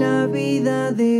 la vida de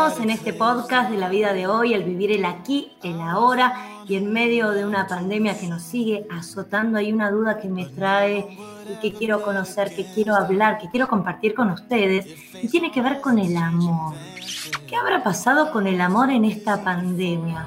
En este podcast de la vida de hoy, el vivir el aquí, el ahora y en medio de una pandemia que nos sigue azotando. Hay una duda que me trae y que quiero conocer, que quiero hablar, que quiero compartir con ustedes y tiene que ver con el amor. ¿Qué habrá pasado con el amor en esta pandemia?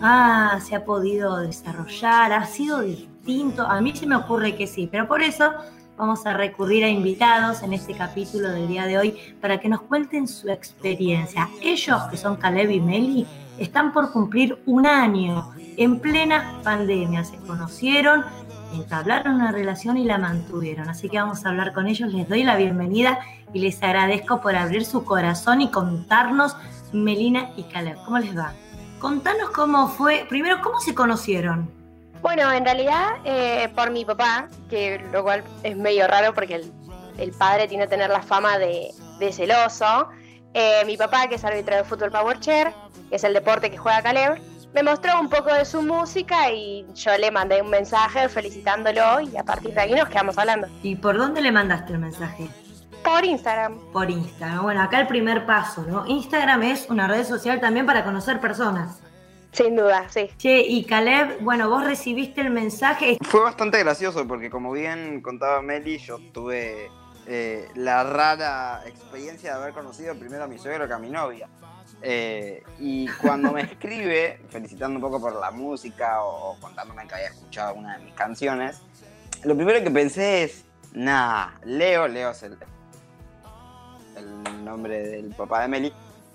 Ah, se ha podido desarrollar, ha sido distinto. A mí se me ocurre que sí, pero por eso vamos a recurrir a invitados en este capítulo del día de hoy para que nos cuenten su experiencia. Ellos, que son Caleb y Meli, están por cumplir un año en plena pandemia. Se conocieron, entablaron una relación y la mantuvieron. Así que vamos a hablar con ellos. Les doy la bienvenida y les agradezco por abrir su corazón y contarnos, Melina y Caleb, ¿cómo les va? Contanos cómo fue, primero, ¿cómo se conocieron? Bueno, en realidad eh, por mi papá, que lo cual es medio raro porque el, el padre tiene que tener la fama de, de celoso. Eh, mi papá, que es árbitro de fútbol Power Chair, que es el deporte que juega Caleb, me mostró un poco de su música y yo le mandé un mensaje felicitándolo y a partir de ahí nos quedamos hablando. ¿Y por dónde le mandaste el mensaje? Por Instagram. Por Instagram. Bueno, acá el primer paso, ¿no? Instagram es una red social también para conocer personas. Sin duda, sí. Che, y Caleb, bueno, vos recibiste el mensaje. Fue bastante gracioso porque como bien contaba Meli, yo tuve eh, la rara experiencia de haber conocido primero a mi suegro que a mi novia. Eh, y cuando me escribe, felicitando un poco por la música o contándome que había escuchado una de mis canciones, lo primero que pensé es, nah, Leo, Leo es el, el nombre del papá de Meli,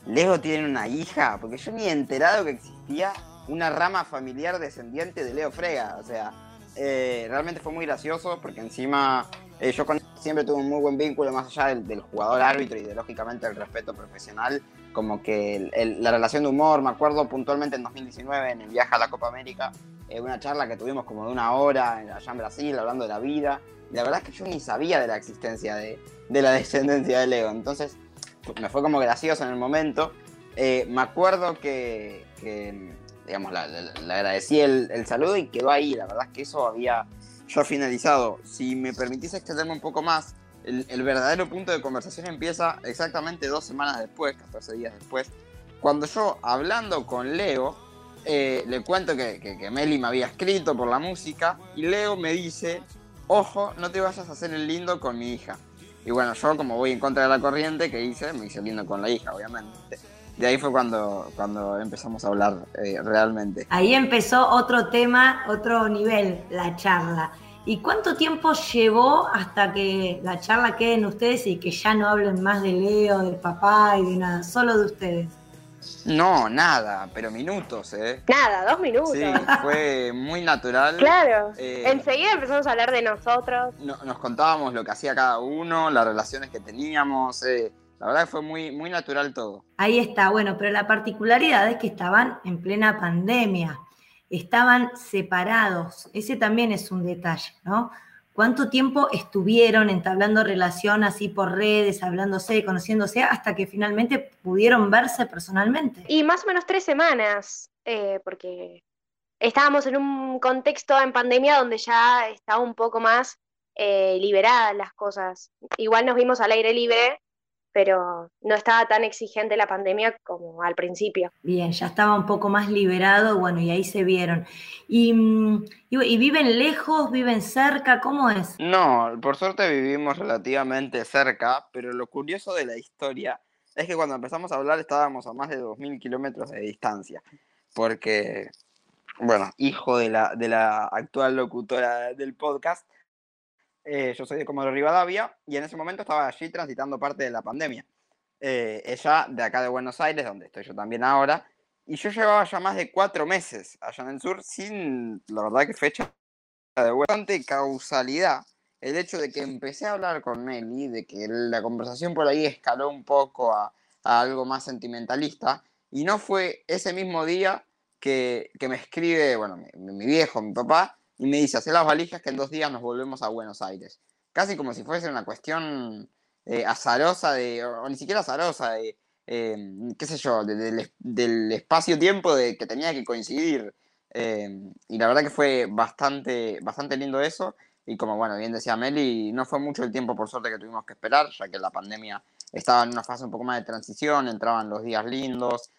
Leo tiene una hija, porque yo ni he enterado que existía una rama familiar descendiente de Leo Frega. O sea, eh, realmente fue muy gracioso porque encima eh, yo con siempre tuve un muy buen vínculo más allá del, jugador árbitro y de lógicamente el respeto profesional. Como que la relación de humor, me acuerdo puntualmente en 2019 en el viaje a la Copa América, eh, una charla que tuvimos como de una hora allá en Brasil hablando de la vida. La verdad es que yo ni sabía de la existencia de, de la descendencia de Leo. Entonces me fue como gracioso en el momento. Eh, me acuerdo que, que digamos, le agradecí el, el, saludo y quedó ahí. La verdad es que eso había yo finalizado. Si me permitís extenderme un poco más, el, el, verdadero punto de conversación empieza exactamente dos semanas después, 14 días después, cuando yo, hablando con Leo, eh, le cuento que, que, que Meli me había escrito por la música y Leo me dice, ojo, no te vayas a hacer el lindo con mi hija. Y bueno, yo como voy en contra de la corriente, ¿qué hice? Me hice lindo con la hija, obviamente. De ahí fue cuando, cuando empezamos a hablar eh, realmente. Ahí empezó otro tema, otro nivel, la charla. ¿Y cuánto tiempo llevó hasta que la charla quede en ustedes y que ya no hablen más de Leo, del papá y de nada, solo de ustedes? No, nada, pero minutos, ¿eh? Nada, dos minutos. Sí, fue muy natural. Claro. Eh, Enseguida empezamos a hablar de nosotros. No, nos contábamos lo que hacía cada uno, las relaciones que teníamos. Eh, la verdad que fue muy, muy natural todo. Ahí está, bueno, pero la particularidad es que estaban en plena pandemia, estaban separados. Ese también es un detalle, ¿no? ¿Cuánto tiempo estuvieron entablando relación así por redes, hablándose, conociéndose, hasta que finalmente pudieron verse personalmente? Y más o menos tres semanas, eh, porque estábamos en un contexto en pandemia donde ya estaba un poco más eh, liberadas las cosas. Igual nos vimos al aire libre, pero no estaba tan exigente la pandemia como al principio. Bien, ya estaba un poco más liberado, bueno, y ahí se vieron. ¿Y, y, y viven lejos, viven cerca? ¿Cómo es? No, por suerte vivimos relativamente cerca, pero lo curioso de la historia es que cuando empezamos a hablar estábamos a más de 2.000 kilómetros de distancia, porque, bueno, hijo de la, de la actual locutora del podcast, eh, yo soy de Comodoro Rivadavia y en ese momento estaba allí transitando parte de la pandemia. Eh, ella de acá de Buenos Aires, donde estoy yo también ahora, y yo llevaba ya más de cuatro meses allá en el sur sin, la verdad que fecha de bastante causalidad. El hecho de que empecé a hablar con Nelly, de que la conversación por ahí escaló un poco a, a algo más sentimentalista, y no fue ese mismo día que, que me escribe, bueno, mi, mi viejo, mi papá, y me dice, hacer las valijas que en dos días nos volvemos a Buenos Aires. Casi como si fuese una cuestión eh, azarosa, de, o, ni siquiera azarosa, de, eh, qué sé yo, de- del, espacio-tiempo de que tenía que coincidir. Eh, y la verdad que fue bastante, bastante lindo eso. Y como bueno, bien decía Meli, no fue mucho el tiempo por suerte que tuvimos que esperar, ya que la pandemia estaba en una fase un poco más de transición, entraban los días lindos,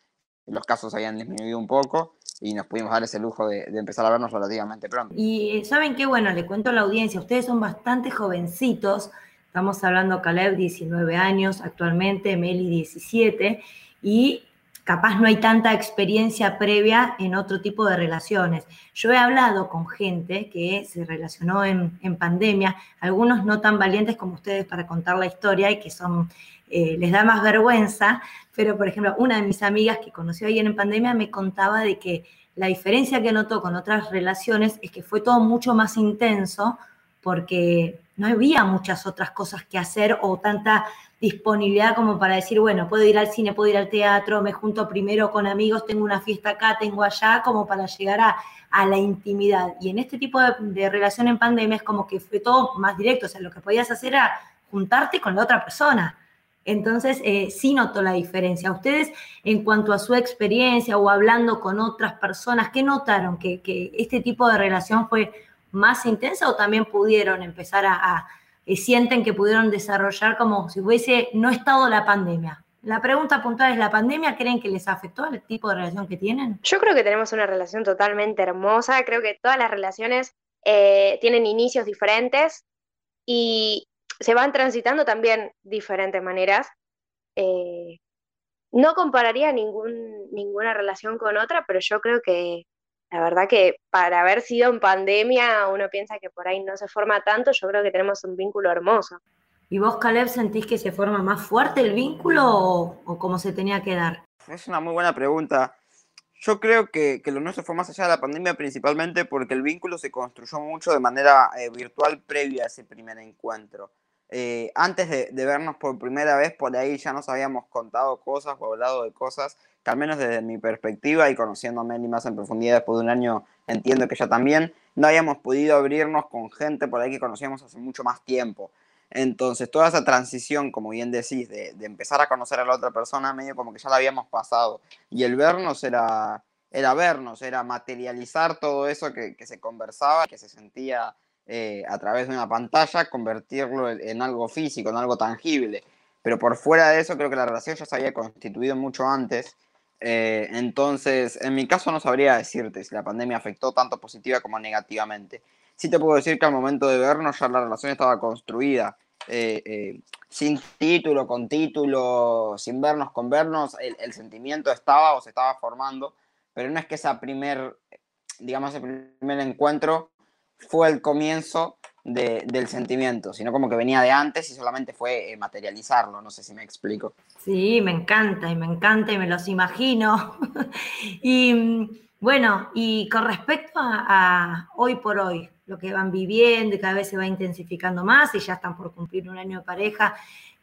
los casos habían disminuido un poco y nos pudimos dar ese lujo de, empezar a vernos relativamente pronto. Y eh, saben qué, bueno, le cuento a la audiencia, ustedes son bastante jovencitos, estamos hablando Caleb 19 años actualmente, Meli 17, y capaz no hay tanta experiencia previa en otro tipo de relaciones. Yo he hablado con gente que se relacionó en pandemia, algunos no tan valientes como ustedes para contar la historia y que son, eh, les da más vergüenza, pero por ejemplo, una de mis amigas que conoció ayer en pandemia me contaba de que la diferencia que notó con otras relaciones es que fue todo mucho más intenso porque no había muchas otras cosas que hacer o tanta disponibilidad como para decir, bueno, puedo ir al cine, puedo ir al teatro, me junto primero con amigos, tengo una fiesta acá, tengo allá, como para llegar a, a la intimidad. Y en este tipo de, de relación en pandemia es como que fue todo más directo, o sea, lo que podías hacer era juntarte con la otra persona. Entonces, eh, sí noto la diferencia. Ustedes, en cuanto a su experiencia o hablando con otras personas, ¿qué notaron? ¿Que, que este tipo de relación fue más intensa o también pudieron empezar a, a eh, sienten que pudieron desarrollar como si hubiese no estado la pandemia? La pregunta puntual es, ¿la pandemia creen que les afectó al tipo de relación que tienen? Yo creo que tenemos una relación totalmente hermosa. Creo que todas las relaciones eh, tienen inicios diferentes y se van transitando también diferentes maneras. Eh, no compararía ningún, ninguna relación con otra, pero yo creo que la verdad que para haber sido en pandemia uno piensa que por ahí no se forma tanto, yo creo que tenemos un vínculo hermoso. ¿Y vos, Caleb, sentís que se forma más fuerte el vínculo o, o cómo se tenía que dar? Es una muy buena pregunta. Yo creo que, que lo nuestro fue más allá de la pandemia principalmente porque el vínculo se construyó mucho de manera eh, virtual previa a ese primer encuentro. Eh, antes de, de, vernos por primera vez, por ahí ya nos habíamos contado cosas o hablado de cosas que al menos desde mi perspectiva y conociendo a Meli más en profundidad después de un año, entiendo que ya también, no habíamos podido abrirnos con gente por ahí que conocíamos hace mucho más tiempo. Entonces, toda esa transición, como bien decís, de, de, empezar a conocer a la otra persona, medio como que ya la habíamos pasado. Y el vernos era, era vernos, era materializar todo eso que, que se conversaba, que se sentía eh, a través de una pantalla, convertirlo en, algo físico, en algo tangible. Pero por fuera de eso, creo que la relación ya se había constituido mucho antes. Eh, entonces, en mi caso no sabría decirte si la pandemia afectó tanto positiva como negativamente. Sí te puedo decir que al momento de vernos ya la relación estaba construida, eh, sin título, con título, sin vernos, con vernos, el, el, sentimiento estaba o se estaba formando, pero no es que esa primer, digamos, ese primer encuentro fue el comienzo de, del sentimiento, sino como que venía de antes y solamente fue eh, materializarlo, no sé si me explico. Sí, me encanta y me encanta y me los imagino. y bueno, y con respecto a, a, hoy por hoy, lo que van viviendo y cada vez se va intensificando más y ya están por cumplir un año de pareja,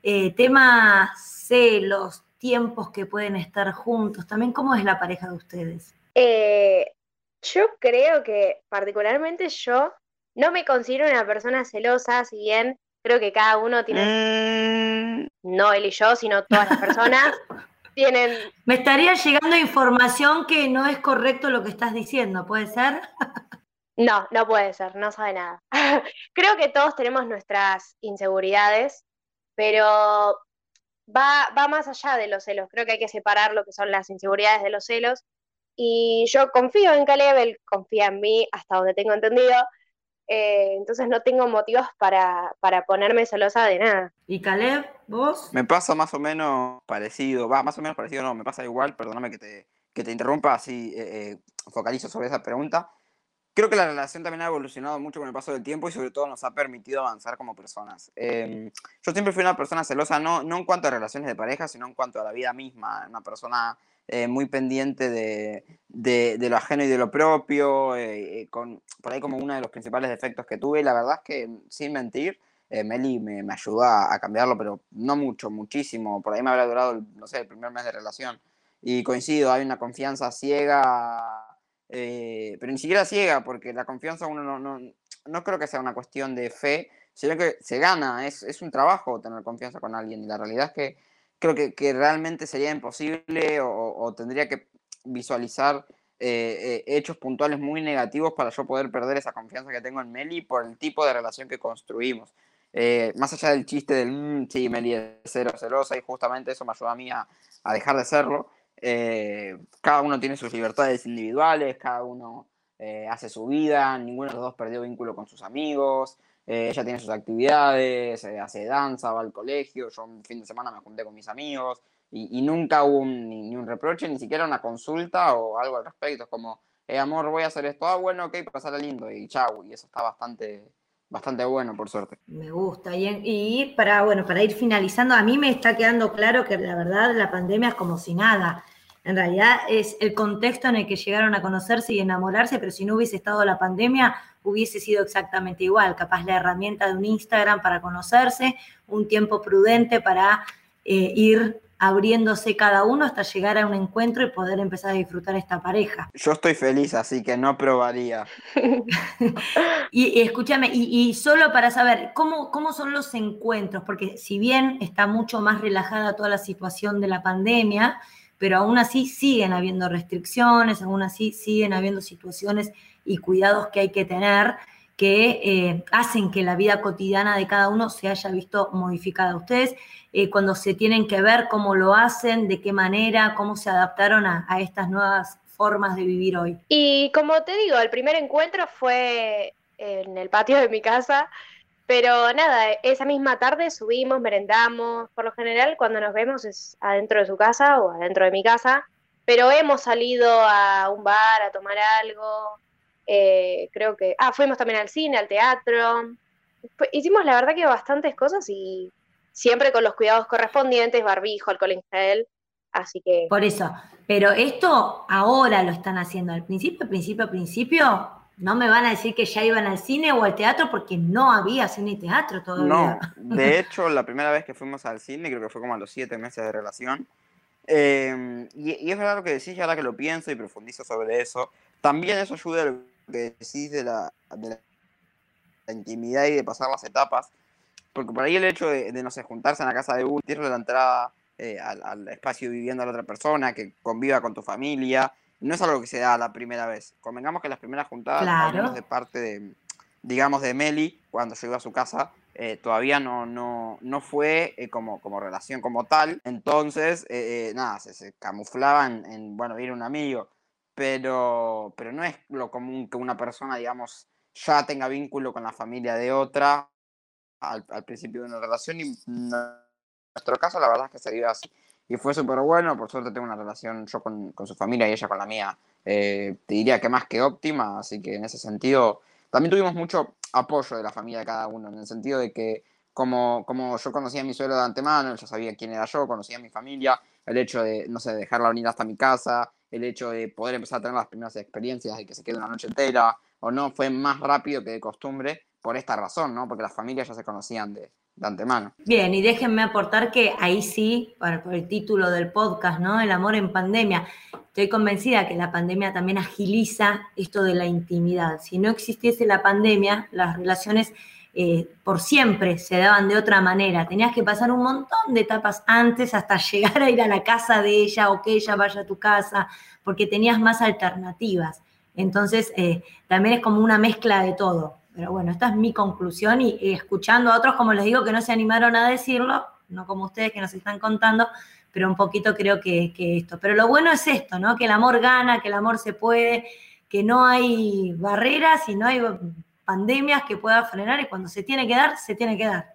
eh, tema celos, tiempos que pueden estar juntos, también cómo es la pareja de ustedes. Eh, yo creo que particularmente yo no me considero una persona celosa, si bien creo que cada uno tiene, mm. no él y yo, sino todas las personas, tienen... Me estaría llegando información que no es correcto lo que estás diciendo, ¿puede ser? no, no puede ser, no sabe nada. creo que todos tenemos nuestras inseguridades, pero va, va más allá de los celos. Creo que hay que separar lo que son las inseguridades de los celos. Y yo confío en Caleb, él confía en mí hasta donde tengo entendido. Eh, entonces no tengo motivos para, para, ponerme celosa de nada. ¿Y Caleb, vos? Me pasa más o menos parecido, va, más o menos parecido, no, me pasa igual, perdóname que te, que te interrumpa, así eh, eh, focalizo sobre esa pregunta. Creo que la relación también ha evolucionado mucho con el paso del tiempo y sobre todo nos ha permitido avanzar como personas. Em, yo siempre fui una persona celosa, no, no en cuanto a relaciones de pareja, sino en cuanto a la vida misma, una persona eh, muy pendiente de, de, de, lo ajeno y de lo propio, eh, eh, con, por ahí como uno de los principales defectos que tuve, la verdad es que, sin mentir, Meli me, me ayudó a, a, cambiarlo, pero no mucho, muchísimo, por ahí me habrá durado, no sé, el primer mes de relación, y coincido, hay una confianza ciega eh, pero ni siquiera ciega, porque la confianza uno no, no, no, creo que sea una cuestión de fe, sino que se gana, es, es, un trabajo tener confianza con alguien. Y la realidad es que creo que, que realmente sería imposible o, tendría que visualizar eh, eh, hechos puntuales muy negativos para yo poder perder esa confianza que tengo en Meli por el tipo de relación que construimos. Más allá del chiste del, mmm, sí, Meli es cero celosa y justamente eso me ayudó a mí a, a dejar de serlo. Eh, cada uno tiene sus libertades individuales, cada uno eh, hace su vida, ninguno de los dos perdió vínculo con sus amigos, eh, ella tiene sus actividades, hace danza, va al colegio, yo un fin de semana me junté con mis amigos y, nunca hubo ni, un reproche, ni siquiera una consulta o algo al respecto, es como, amor, voy a hacer esto, ah, bueno, ok, pasará lindo y chau, y eso está bastante bastante bueno, por suerte. Me gusta. Y, y, para, bueno, para ir finalizando, a mí me está quedando claro que la verdad la pandemia es como si nada. En realidad es el contexto en el que llegaron a conocerse y enamorarse, pero si no hubiese estado la pandemia, hubiese sido exactamente igual. Capaz la herramienta de un Instagram para conocerse, un tiempo prudente para eh, ir abriéndose cada uno hasta llegar a un encuentro y poder empezar a disfrutar esta pareja. Yo estoy feliz, así que no probaría. y, escúchame, y, solo para saber, ¿cómo, ¿cómo son los encuentros? Porque si bien está mucho más relajada toda la situación de la pandemia, pero aún así siguen habiendo restricciones, aún así siguen habiendo situaciones y cuidados que hay que tener que eh, hacen que la vida cotidiana de cada uno se haya visto modificada. Ustedes, eh, cuando se tienen que ver cómo lo hacen, de qué manera, cómo se adaptaron a, estas nuevas formas de vivir hoy. Y como te digo, el primer encuentro fue en el patio de mi casa, pero nada, esa misma tarde subimos, merendamos, por lo general cuando nos vemos es adentro de su casa o adentro de mi casa, pero hemos salido a un bar a tomar algo, eh, creo que, ah, fuimos también al cine, al teatro. Hicimos la verdad que bastantes cosas y siempre con los cuidados correspondientes, barbijo, alcohol en gel, así que... Por eso, pero esto ahora lo están haciendo, al principio, principio, principio, no me van a decir que ya iban al cine o al teatro porque no había cine y teatro todavía. No, de hecho, la primera vez que fuimos al cine, creo que fue como a los siete meses de relación, eh, y, y, es verdad lo que decís, ahora que lo pienso y profundizo sobre eso, también eso ayuda a que decís de la, de la, intimidad y de pasar las etapas, porque por ahí el hecho de, de no sé, juntarse en la casa de uno, tirarle la entrada eh, al, al, espacio viviendo a la otra persona, que conviva con tu familia, no es algo que se da la primera vez. Convengamos que las primeras juntadas, claro. al menos de parte de, digamos, de Meli, cuando yo iba a su casa, eh, todavía no, no, no fue eh, como, como relación como tal. Entonces, eh, nada, se, se camuflaban en, en, bueno, ir un amigo pero, pero no es lo común que una persona, digamos, ya tenga vínculo con la familia de otra al, al principio de una relación y en nuestro caso la verdad es que se dio así. Y fue súper bueno, por suerte tengo una relación yo con, con, su familia y ella con la mía, eh, te diría que más que óptima, así que en ese sentido también tuvimos mucho apoyo de la familia de cada uno, en el sentido de que como, como yo conocía a mi suegro de antemano, ya sabía quién era yo, conocía a mi familia, el hecho de, no sé, dejarla venir hasta mi casa, el hecho de poder empezar a tener las primeras experiencias de que se quede una noche entera o no, fue más rápido que de costumbre por esta razón, ¿no? Porque las familias ya se conocían de, de antemano. Bien, y déjenme aportar que ahí sí, por, el título del podcast, ¿no? El amor en pandemia. Estoy convencida que la pandemia también agiliza esto de la intimidad. Si no existiese la pandemia, las relaciones eh, por siempre se daban de otra manera. Tenías que pasar un montón de etapas antes hasta llegar a ir a la casa de ella o que ella vaya a tu casa, porque tenías más alternativas. Entonces, eh, también es como una mezcla de todo. Pero bueno, esta es mi conclusión y, escuchando a otros, como les digo, que no se animaron a decirlo, no como ustedes que nos están contando, pero un poquito creo que, que esto. Pero lo bueno es esto, ¿no? Que el amor gana, que el amor se puede, que no hay barreras y no hay pandemias que pueda frenar y cuando se tiene que dar, se tiene que dar.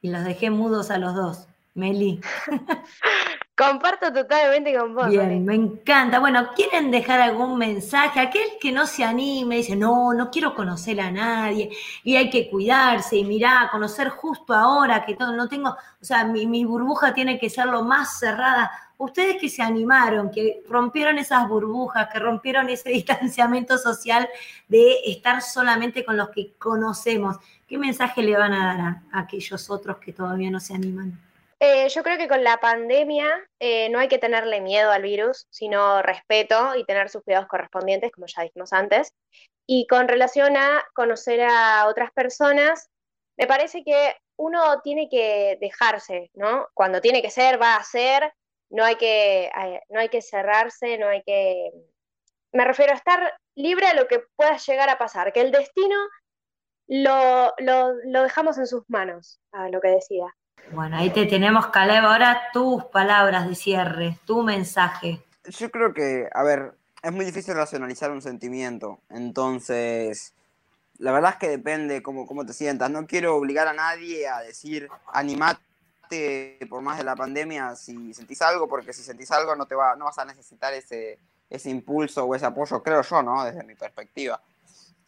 Y los dejé mudos a los dos. Meli. Comparto totalmente con vos. Bien, me encanta. Bueno, ¿quieren dejar algún mensaje? Aquel que no se anime, dice, no, no quiero conocer a nadie y hay que cuidarse y mirá, conocer justo ahora que todo, no tengo, o sea, mi, mi burbuja tiene que ser lo más cerrada. Ustedes que se animaron, que rompieron esas burbujas, que rompieron ese distanciamiento social de estar solamente con los que conocemos, ¿qué mensaje le van a dar a, a aquellos otros que todavía no se animan? Eh, yo creo que con la pandemia eh, no hay que tenerle miedo al virus, sino respeto y tener sus cuidados correspondientes, como ya dijimos antes. Y con relación a conocer a otras personas, me parece que uno tiene que dejarse, ¿no? Cuando tiene que ser, va a ser, no hay que, eh, no hay que cerrarse, no hay que... Me refiero a estar libre a lo que pueda llegar a pasar, que el destino lo, lo, lo dejamos en sus manos, a lo que decía. Bueno, ahí te tenemos, Caleb. Ahora tus palabras de cierre, tu mensaje. Yo creo que, a ver, es muy difícil racionalizar un sentimiento. Entonces, la verdad es que depende cómo, cómo te sientas. No quiero obligar a nadie a decir, animate por más de la pandemia si sentís algo, porque si sentís algo no, te va, no vas a necesitar ese, ese impulso o ese apoyo, creo yo, ¿no? Desde mi perspectiva.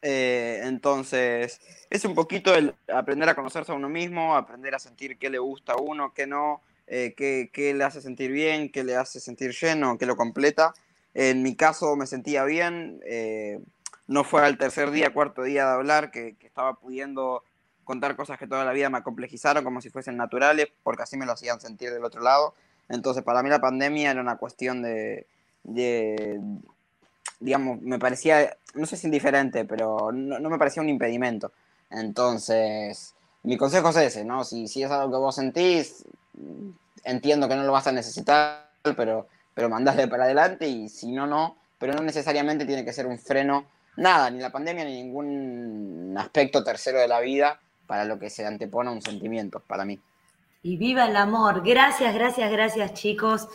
Eh, entonces, es un poquito el aprender a conocerse a uno mismo, aprender a sentir qué le gusta a uno, qué no, eh, qué, qué le hace sentir bien, qué le hace sentir lleno, qué lo completa. En mi caso me sentía bien, eh, no fue al tercer día, cuarto día de hablar que, que, estaba pudiendo contar cosas que toda la vida me acomplejizaron como si fuesen naturales, porque así me lo hacían sentir del otro lado. Entonces, para mí la pandemia era una cuestión de, de digamos, me parecía, no sé si indiferente, pero no, no, me parecía un impedimento. Entonces, mi consejo es ese, ¿no? Si, si es algo que vos sentís, entiendo que no lo vas a necesitar, pero, pero mandásle para adelante y si no, no. Pero no necesariamente tiene que ser un freno, nada, ni la pandemia ni ningún aspecto tercero de la vida para lo que se antepone a un sentimiento, para mí. Y viva el amor. Gracias, gracias, gracias, chicos.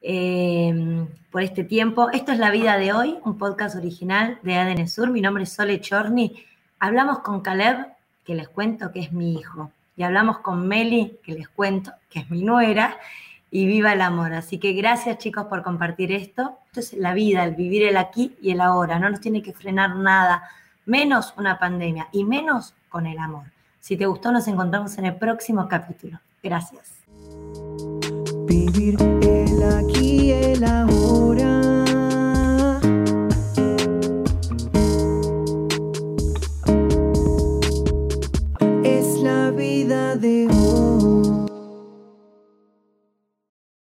Eh, por este tiempo. Esto es La Vida de Hoy, un podcast original de ADN Sur. Mi nombre es Sole Chorni. Hablamos con Caleb, que les cuento que es mi hijo. Y hablamos con Meli, que les cuento que es mi nuera. Y viva el amor. Así que gracias chicos por compartir esto. Esto es la vida, el vivir el aquí y el ahora. No nos tiene que frenar nada, menos una pandemia y menos con el amor. Si te gustó, nos encontramos en el próximo capítulo. Gracias. Vivir el aquí el ahora.